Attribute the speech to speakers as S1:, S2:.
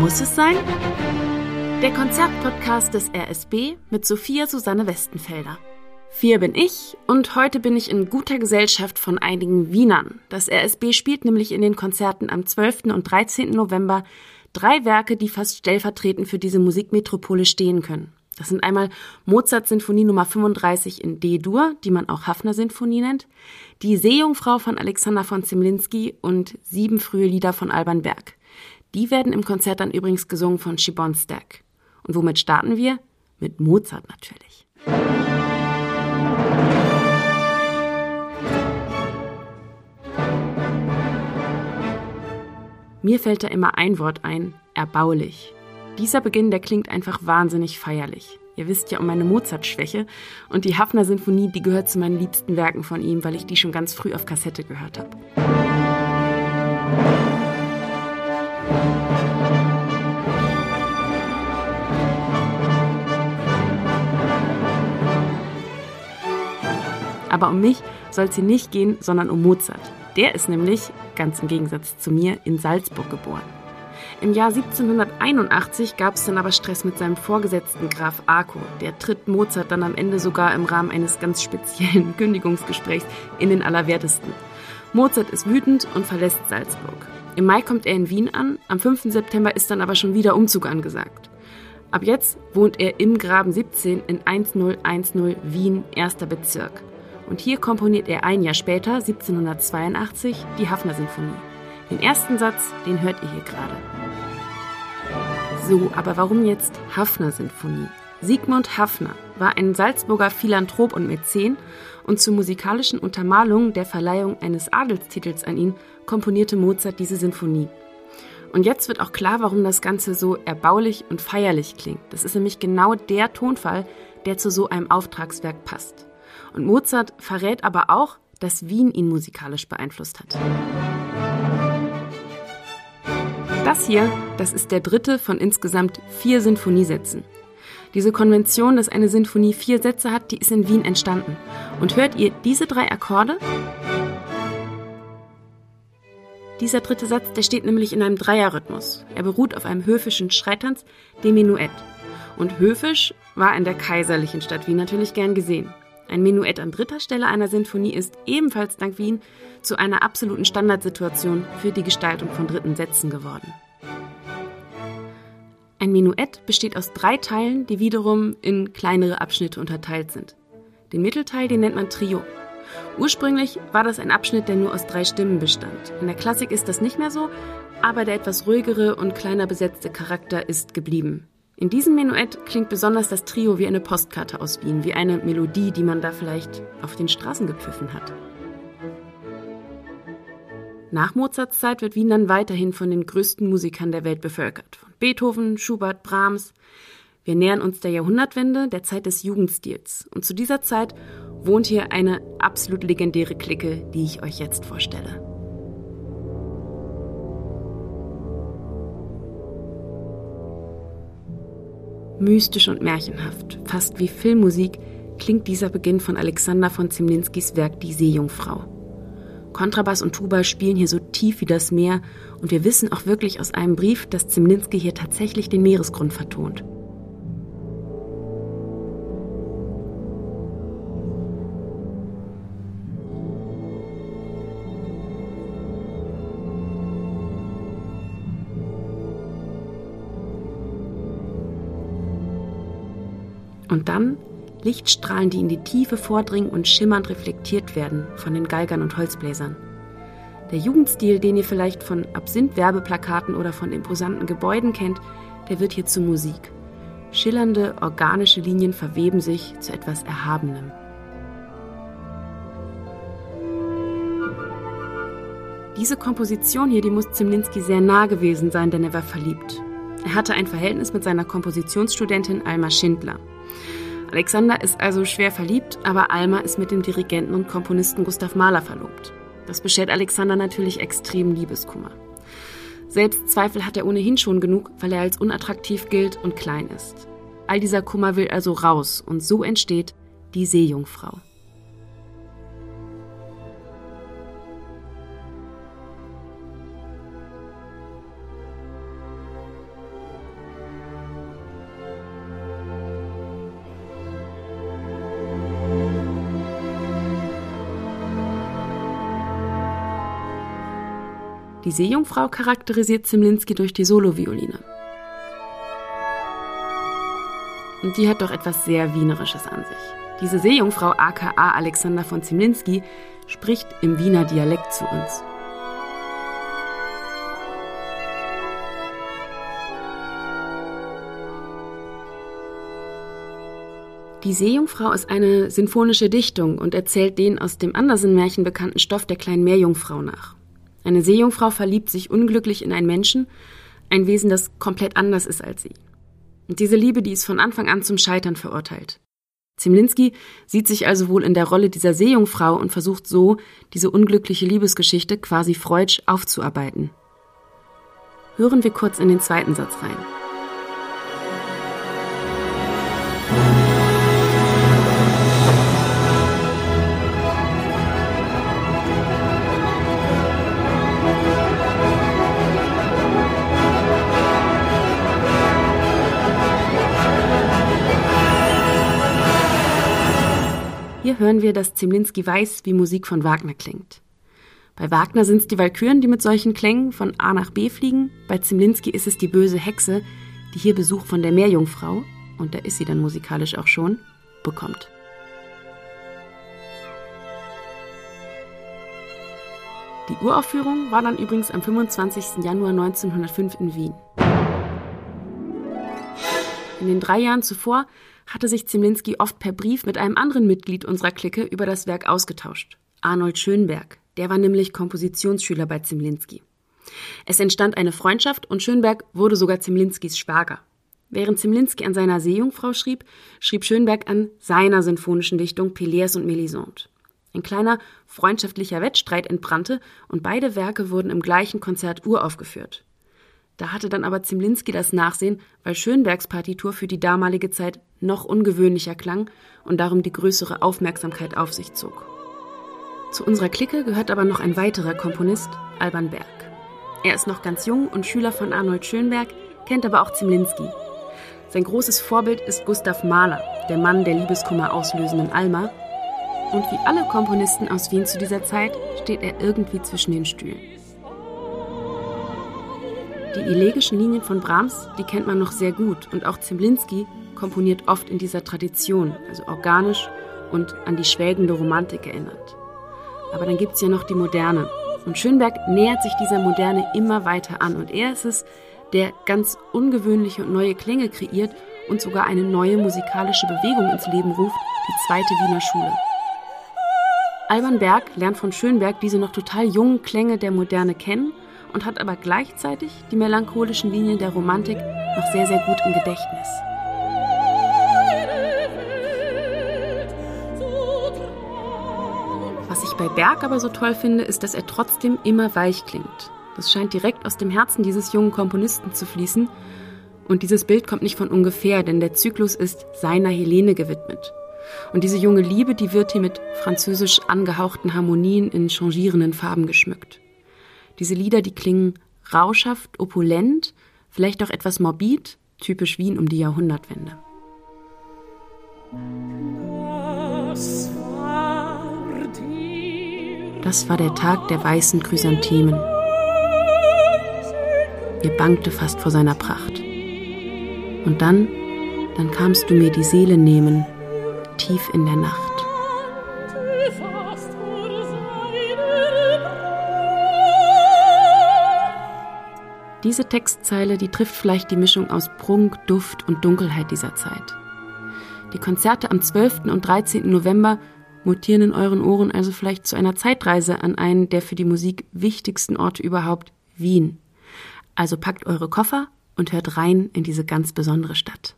S1: Muss es sein? Der Konzertpodcast des RSB mit Sophia Susanne Westenfelder. Vier bin ich und heute bin ich in guter Gesellschaft von einigen Wienern. Das RSB spielt nämlich in den Konzerten am 12. und 13. November drei Werke, die fast stellvertretend für diese Musikmetropole stehen können. Das sind einmal Mozart Sinfonie Nummer 35 in D-Dur, die man auch Hafner Sinfonie nennt, die Seejungfrau von Alexander von Zemlinsky und sieben frühe Lieder von Alban Berg. Die werden im Konzert dann übrigens gesungen von Shibon Stack. Und womit starten wir? Mit Mozart natürlich. Mir fällt da immer ein Wort ein, erbaulich. Dieser Beginn, der klingt einfach wahnsinnig feierlich. Ihr wisst ja um meine Mozart-Schwäche und die Hafner Sinfonie, die gehört zu meinen liebsten Werken von ihm, weil ich die schon ganz früh auf Kassette gehört habe. Aber um mich soll es hier nicht gehen, sondern um Mozart. Der ist nämlich, ganz im Gegensatz zu mir, in Salzburg geboren. Im Jahr 1781 gab es dann aber Stress mit seinem Vorgesetzten Graf Arco. Der tritt Mozart dann am Ende sogar im Rahmen eines ganz speziellen Kündigungsgesprächs in den Allerwertesten. Mozart ist wütend und verlässt Salzburg. Im Mai kommt er in Wien an, am 5. September ist dann aber schon wieder Umzug angesagt. Ab jetzt wohnt er im Graben 17 in 1010 Wien, erster Bezirk. Und hier komponiert er ein Jahr später, 1782, die Hafner-Sinfonie. Den ersten Satz, den hört ihr hier gerade. So, aber warum jetzt Hafner-Sinfonie? Sigmund Hafner war ein Salzburger Philanthrop und Mäzen und zur musikalischen Untermalung der Verleihung eines Adelstitels an ihn komponierte Mozart diese Sinfonie. Und jetzt wird auch klar, warum das Ganze so erbaulich und feierlich klingt. Das ist nämlich genau der Tonfall, der zu so einem Auftragswerk passt. Und Mozart verrät aber auch, dass Wien ihn musikalisch beeinflusst hat. Das hier, das ist der dritte von insgesamt vier Sinfoniesätzen. Diese Konvention, dass eine Sinfonie vier Sätze hat, die ist in Wien entstanden. Und hört ihr diese drei Akkorde? Dieser dritte Satz, der steht nämlich in einem Dreierrhythmus. Er beruht auf einem höfischen Schreitanz, dem Menuett. Und höfisch war in der kaiserlichen Stadt Wien natürlich gern gesehen. Ein Menuett an dritter Stelle einer Sinfonie ist ebenfalls dank Wien zu einer absoluten Standardsituation für die Gestaltung von dritten Sätzen geworden. Ein Menuett besteht aus drei Teilen, die wiederum in kleinere Abschnitte unterteilt sind. Den Mittelteil, den nennt man Trio. Ursprünglich war das ein Abschnitt, der nur aus drei Stimmen bestand. In der Klassik ist das nicht mehr so, aber der etwas ruhigere und kleiner besetzte Charakter ist geblieben. In diesem Menuett klingt besonders das Trio wie eine Postkarte aus Wien, wie eine Melodie, die man da vielleicht auf den Straßen gepfiffen hat. Nach Mozarts Zeit wird Wien dann weiterhin von den größten Musikern der Welt bevölkert. Von Beethoven, Schubert, Brahms. Wir nähern uns der Jahrhundertwende, der Zeit des Jugendstils. Und zu dieser Zeit wohnt hier eine absolut legendäre Clique, die ich euch jetzt vorstelle. Mystisch und märchenhaft, fast wie Filmmusik, klingt dieser Beginn von Alexander von Zemlinskis Werk Die Seejungfrau. Kontrabass und Tuba spielen hier so tief wie das Meer und wir wissen auch wirklich aus einem Brief, dass Zemlinski hier tatsächlich den Meeresgrund vertont. Und dann Lichtstrahlen, die in die Tiefe vordringen und schimmernd reflektiert werden von den Geigern und Holzbläsern. Der Jugendstil, den ihr vielleicht von Absinth-Werbeplakaten oder von imposanten Gebäuden kennt, der wird hier zu Musik. Schillernde, organische Linien verweben sich zu etwas Erhabenem. Diese Komposition hier, die muss Zimlinski sehr nah gewesen sein, denn er war verliebt. Er hatte ein Verhältnis mit seiner Kompositionsstudentin Alma Schindler. Alexander ist also schwer verliebt, aber Alma ist mit dem Dirigenten und Komponisten Gustav Mahler verlobt. Das beschert Alexander natürlich extrem Liebeskummer. Selbstzweifel hat er ohnehin schon genug, weil er als unattraktiv gilt und klein ist. All dieser Kummer will also raus und so entsteht die Seejungfrau. Die Seejungfrau charakterisiert Zimlinski durch die Solovioline. Und die hat doch etwas sehr Wienerisches an sich. Diese Seejungfrau aka Alexander von Zimlinski spricht im Wiener Dialekt zu uns. Die Seejungfrau ist eine sinfonische Dichtung und erzählt den aus dem Andersen-Märchen bekannten Stoff der kleinen Meerjungfrau nach. Eine Seejungfrau verliebt sich unglücklich in einen Menschen, ein Wesen, das komplett anders ist als sie. Und diese Liebe, die ist von Anfang an zum Scheitern verurteilt. Zimlinski sieht sich also wohl in der Rolle dieser Seejungfrau und versucht so, diese unglückliche Liebesgeschichte quasi freudsch aufzuarbeiten. Hören wir kurz in den zweiten Satz rein. Hier hören wir, dass Zemlinski weiß, wie Musik von Wagner klingt. Bei Wagner sind es die Walküren, die mit solchen Klängen von A nach B fliegen. Bei Zemlinski ist es die böse Hexe, die hier Besuch von der Meerjungfrau, und da ist sie dann musikalisch auch schon, bekommt. Die Uraufführung war dann übrigens am 25. Januar 1905 in Wien. In den drei Jahren zuvor hatte sich Zemlinski oft per Brief mit einem anderen Mitglied unserer Clique über das Werk ausgetauscht. Arnold Schönberg. Der war nämlich Kompositionsschüler bei Zemlinski. Es entstand eine Freundschaft und Schönberg wurde sogar Zemlinskis Schwager. Während Zemlinski an seiner Seejungfrau schrieb, schrieb Schönberg an seiner sinfonischen Dichtung Peleas und Melisande. Ein kleiner freundschaftlicher Wettstreit entbrannte und beide Werke wurden im gleichen Konzert uraufgeführt. Da hatte dann aber Zimlinski das Nachsehen, weil Schönbergs Partitur für die damalige Zeit noch ungewöhnlicher klang und darum die größere Aufmerksamkeit auf sich zog. Zu unserer Clique gehört aber noch ein weiterer Komponist, Alban Berg. Er ist noch ganz jung und Schüler von Arnold Schönberg, kennt aber auch Zimlinski. Sein großes Vorbild ist Gustav Mahler, der Mann der Liebeskummer auslösenden Alma. Und wie alle Komponisten aus Wien zu dieser Zeit steht er irgendwie zwischen den Stühlen. Die elegischen Linien von Brahms, die kennt man noch sehr gut und auch Zemlinski komponiert oft in dieser Tradition, also organisch und an die schwelgende Romantik erinnert. Aber dann gibt es ja noch die Moderne. Und Schönberg nähert sich dieser Moderne immer weiter an. Und er ist es, der ganz ungewöhnliche und neue Klänge kreiert und sogar eine neue musikalische Bewegung ins Leben ruft, die zweite Wiener Schule. Alban Berg lernt von Schönberg diese noch total jungen Klänge der Moderne kennen und hat aber gleichzeitig die melancholischen Linien der Romantik noch sehr, sehr gut im Gedächtnis. Was ich bei Berg aber so toll finde, ist, dass er trotzdem immer weich klingt. Das scheint direkt aus dem Herzen dieses jungen Komponisten zu fließen. Und dieses Bild kommt nicht von ungefähr, denn der Zyklus ist seiner Helene gewidmet. Und diese junge Liebe, die wird hier mit französisch angehauchten Harmonien in changierenden Farben geschmückt. Diese Lieder, die klingen rauschhaft, opulent, vielleicht auch etwas morbid, typisch Wien um die Jahrhundertwende. Das war der Tag der weißen Chrysanthemen. Mir bangte fast vor seiner Pracht. Und dann, dann kamst du mir die Seele nehmen, tief in der Nacht. Diese Textzeile, die trifft vielleicht die Mischung aus Prunk, Duft und Dunkelheit dieser Zeit. Die Konzerte am 12. und 13. November mutieren in euren Ohren also vielleicht zu einer Zeitreise an einen der für die Musik wichtigsten Orte überhaupt, Wien. Also packt eure Koffer und hört rein in diese ganz besondere Stadt.